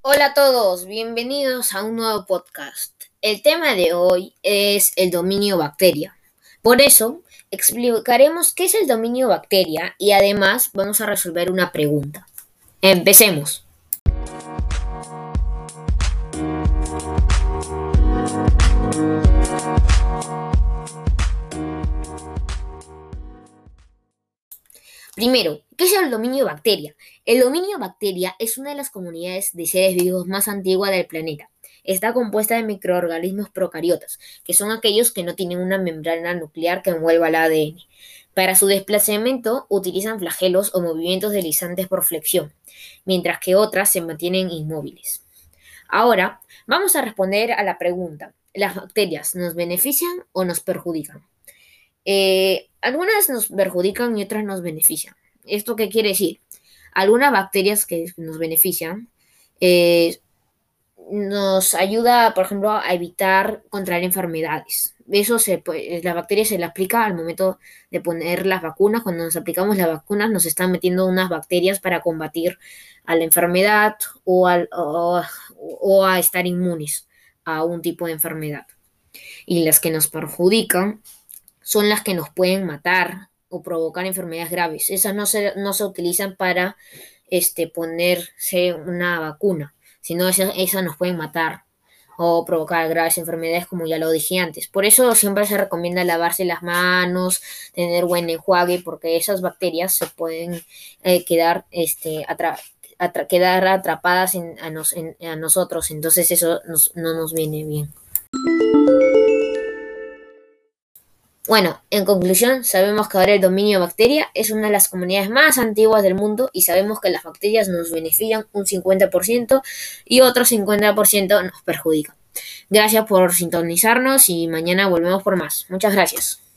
Hola a todos, bienvenidos a un nuevo podcast. El tema de hoy es el dominio bacteria. Por eso, explicaremos qué es el dominio bacteria y además vamos a resolver una pregunta. Empecemos. Primero, ¿qué es el dominio bacteria? El dominio bacteria es una de las comunidades de seres vivos más antiguas del planeta. Está compuesta de microorganismos procariotas, que son aquellos que no tienen una membrana nuclear que envuelva el ADN. Para su desplazamiento utilizan flagelos o movimientos deslizantes por flexión, mientras que otras se mantienen inmóviles. Ahora, vamos a responder a la pregunta, ¿las bacterias nos benefician o nos perjudican? Eh, algunas nos perjudican y otras nos benefician. ¿Esto qué quiere decir? Algunas bacterias que nos benefician eh, nos ayuda, por ejemplo, a evitar contraer enfermedades. Eso se las bacterias se le aplica al momento de poner las vacunas. Cuando nos aplicamos las vacunas, nos están metiendo unas bacterias para combatir a la enfermedad o a estar inmunes a un tipo de enfermedad. Y las que nos perjudican son las que nos pueden matar o provocar enfermedades graves. Esas no se, no se utilizan para este, ponerse una vacuna, sino esas, esas nos pueden matar o provocar graves enfermedades, como ya lo dije antes. Por eso siempre se recomienda lavarse las manos, tener buen enjuague, porque esas bacterias se pueden eh, quedar, este, quedar atrapadas en, a, nosotros, entonces eso no nos viene bien. Bueno, en conclusión, sabemos que ahora el dominio bacteria es una de las comunidades más antiguas del mundo y sabemos que las bacterias nos benefician un 50% y otro 50% nos perjudican. Gracias por sintonizarnos y mañana volvemos por más. Muchas gracias.